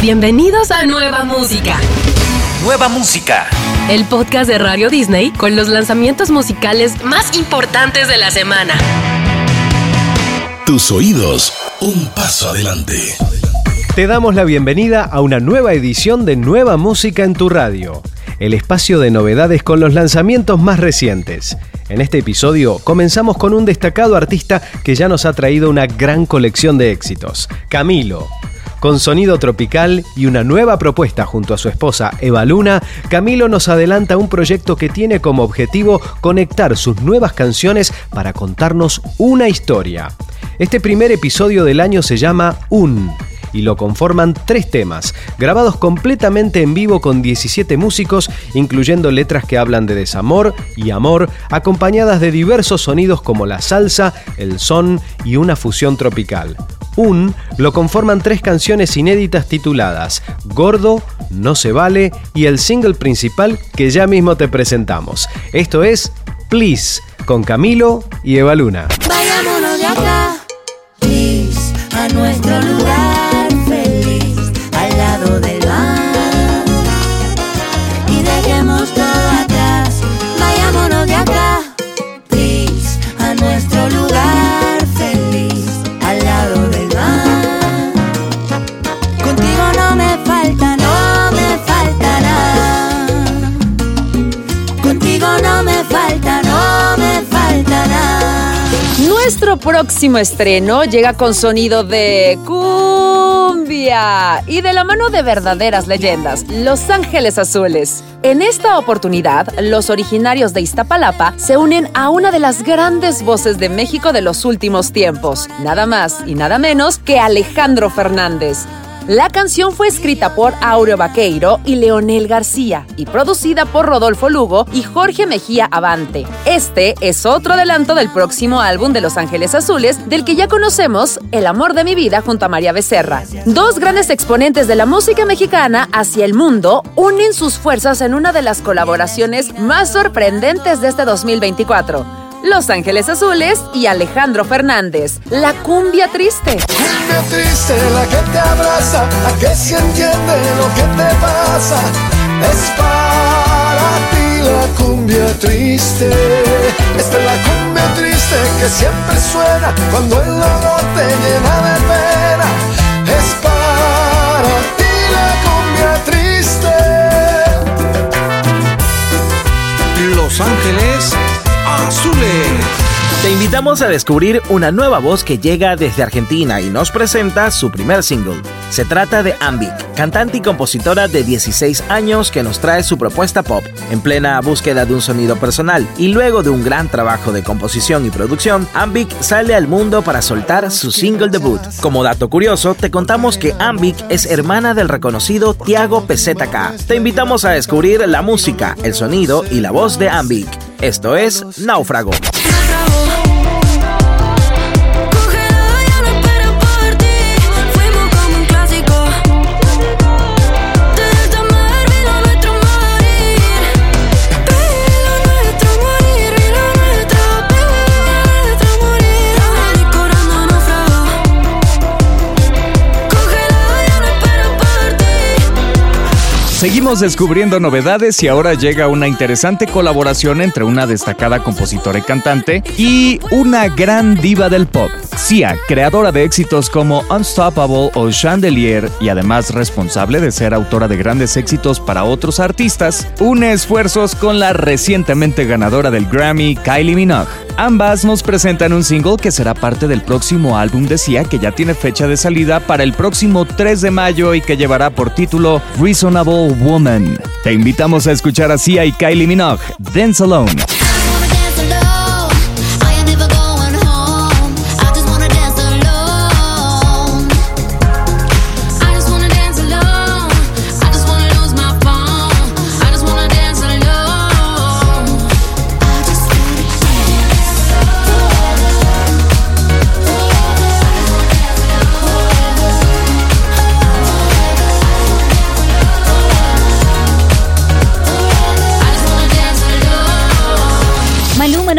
Bienvenidos a Nueva Música. Nueva Música. El podcast de Radio Disney con los lanzamientos musicales más importantes de la semana. Tus oídos, un paso adelante. Te damos la bienvenida a una nueva edición de Nueva Música en tu radio, el espacio de novedades con los lanzamientos más recientes. En este episodio comenzamos con un destacado artista que ya nos ha traído una gran colección de éxitos, Camilo. Con sonido tropical y una nueva propuesta junto a su esposa Eva Luna, Camilo nos adelanta un proyecto que tiene como objetivo conectar sus nuevas canciones para contarnos una historia. Este primer episodio del año se llama Un y lo conforman tres temas, grabados completamente en vivo con 17 músicos, incluyendo letras que hablan de desamor y amor, acompañadas de diversos sonidos como la salsa, el son y una fusión tropical. Un lo conforman tres canciones inéditas tituladas Gordo, No se vale y el single principal que ya mismo te presentamos. Esto es Please con Camilo y Eva Luna. De acá, please, a próximo estreno llega con sonido de cumbia y de la mano de verdaderas leyendas, Los Ángeles Azules. En esta oportunidad, los originarios de Iztapalapa se unen a una de las grandes voces de México de los últimos tiempos, nada más y nada menos que Alejandro Fernández. La canción fue escrita por Aureo Vaqueiro y Leonel García y producida por Rodolfo Lugo y Jorge Mejía Avante. Este es otro adelanto del próximo álbum de Los Ángeles Azules, del que ya conocemos El amor de mi vida junto a María Becerra. Dos grandes exponentes de la música mexicana hacia el mundo unen sus fuerzas en una de las colaboraciones más sorprendentes de este 2024. Los Ángeles Azules y Alejandro Fernández, La Cumbia Triste. Cumbia triste, la que te abraza, la que se entiende lo que te pasa. Es para ti la cumbia triste. Esta es la cumbia triste que siempre suena cuando el dolor te llena de pena. Es para ti la cumbia triste. Los Ángeles Te invitamos a descubrir una nueva voz que llega desde Argentina y nos presenta su primer single. Se trata de Ambic, cantante y compositora de 16 años que nos trae su propuesta pop, en plena búsqueda de un sonido personal. Y luego de un gran trabajo de composición y producción, Ambic sale al mundo para soltar su single debut. Como dato curioso, te contamos que Ambic es hermana del reconocido Tiago PZK. Te invitamos a descubrir la música, el sonido y la voz de Ambic. Esto es Náufrago. Seguimos descubriendo novedades y ahora llega una interesante colaboración entre una destacada compositora y cantante y una gran diva del pop. Sia, creadora de éxitos como Unstoppable o Chandelier y además responsable de ser autora de grandes éxitos para otros artistas, une esfuerzos con la recientemente ganadora del Grammy, Kylie Minogue. Ambas nos presentan un single que será parte del próximo álbum de Sia que ya tiene fecha de salida para el próximo 3 de mayo y que llevará por título Reasonable Woman. Te invitamos a escuchar a Sia y Kylie Minogue, Dance Alone.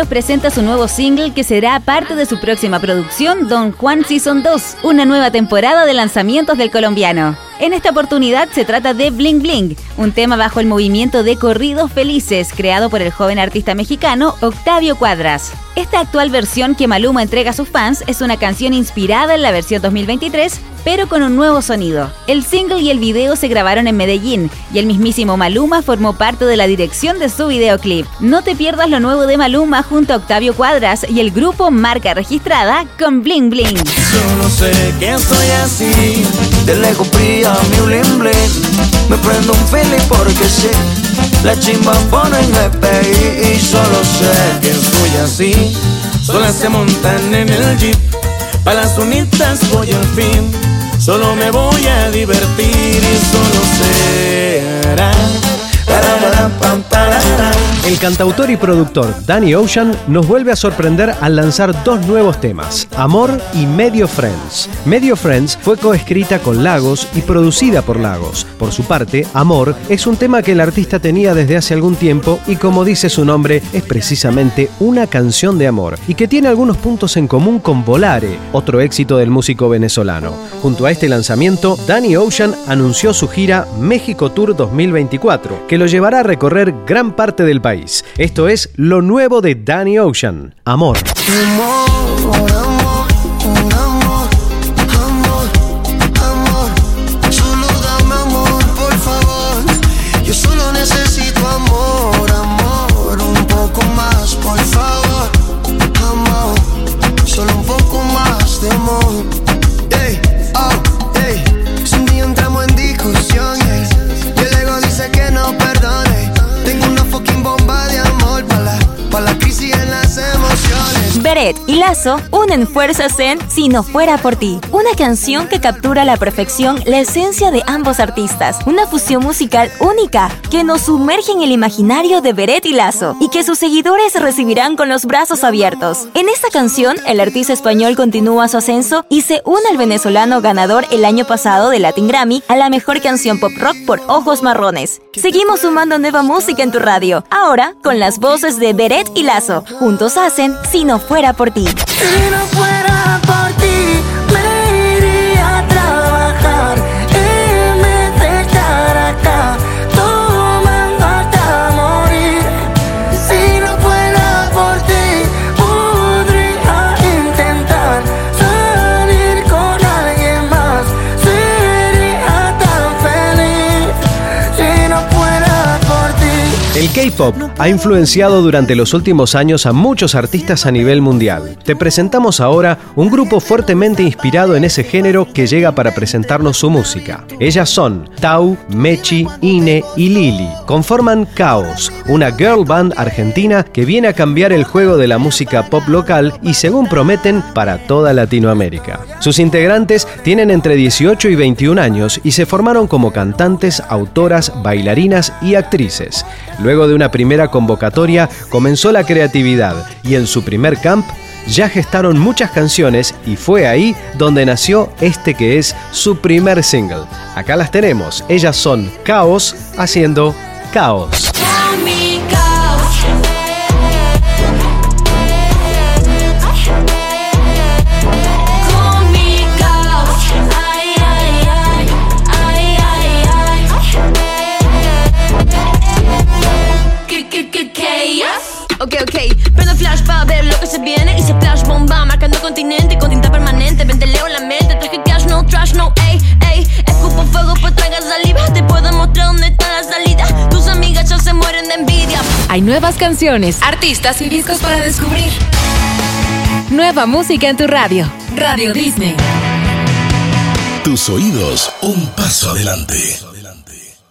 Presenta su nuevo single que será parte de su próxima producción Don Juan Season 2, una nueva temporada de lanzamientos del colombiano. En esta oportunidad se trata de Bling Bling, un tema bajo el movimiento de Corridos Felices creado por el joven artista mexicano Octavio Cuadras. Esta actual versión que Maluma entrega a sus fans es una canción inspirada en la versión 2023, pero con un nuevo sonido. El single y el video se grabaron en Medellín y el mismísimo Maluma formó parte de la dirección de su videoclip. No te pierdas lo nuevo de Maluma junto a Octavio Cuadras y el grupo Marca Registrada con Bling Bling. Solo sé que estoy así, de lejos brilla mi bling bling. Me prendo un feeling porque sé, la chimba pone en GPI y solo sé que estoy así. Solas se montan en el jeep, para las unitas voy al fin. Solo me voy a divertir y solo será. El cantautor y productor Danny Ocean nos vuelve a sorprender al lanzar dos nuevos temas, Amor y Medio Friends. Medio Friends fue coescrita con Lagos y producida por Lagos. Por su parte, Amor es un tema que el artista tenía desde hace algún tiempo y como dice su nombre, es precisamente una canción de amor y que tiene algunos puntos en común con Volare, otro éxito del músico venezolano. Junto a este lanzamiento, Danny Ocean anunció su gira México Tour 2024, que lo llevará a recorrer gran parte del país. Esto es lo nuevo de Danny Ocean, Amor. Y Lazo unen fuerzas en Si no fuera por ti, una canción que captura a la perfección la esencia de ambos artistas, una fusión musical única que nos sumerge en el imaginario de Beret y Lazo y que sus seguidores recibirán con los brazos abiertos. En esta canción, el artista español continúa su ascenso y se une al venezolano ganador el año pasado de Latin Grammy a la mejor canción pop rock por Ojos Marrones. Seguimos sumando nueva música en tu radio, ahora con las voces de Beret y Lazo. Juntos hacen Si no fuera por ti. Si no fuera K-pop ha influenciado durante los últimos años a muchos artistas a nivel mundial. Te presentamos ahora un grupo fuertemente inspirado en ese género que llega para presentarnos su música. Ellas son Tau, Mechi, Ine y Lili. Conforman Chaos, una girl band argentina que viene a cambiar el juego de la música pop local y según prometen para toda Latinoamérica. Sus integrantes tienen entre 18 y 21 años y se formaron como cantantes, autoras, bailarinas y actrices. Luego de una primera convocatoria comenzó la creatividad y en su primer camp ya gestaron muchas canciones y fue ahí donde nació este que es su primer single. Acá las tenemos, ellas son Caos haciendo Caos. Continente Con tinta permanente, vente leo la mente Traje cash, no trash, no, ey, ey Escupo fuego, pues traiga saliva Te puedo mostrar dónde está la salida Tus amigas ya se mueren de envidia Hay nuevas canciones, artistas y discos para descubrir. Nueva música en tu radio. Radio Disney. Tus oídos, un paso adelante.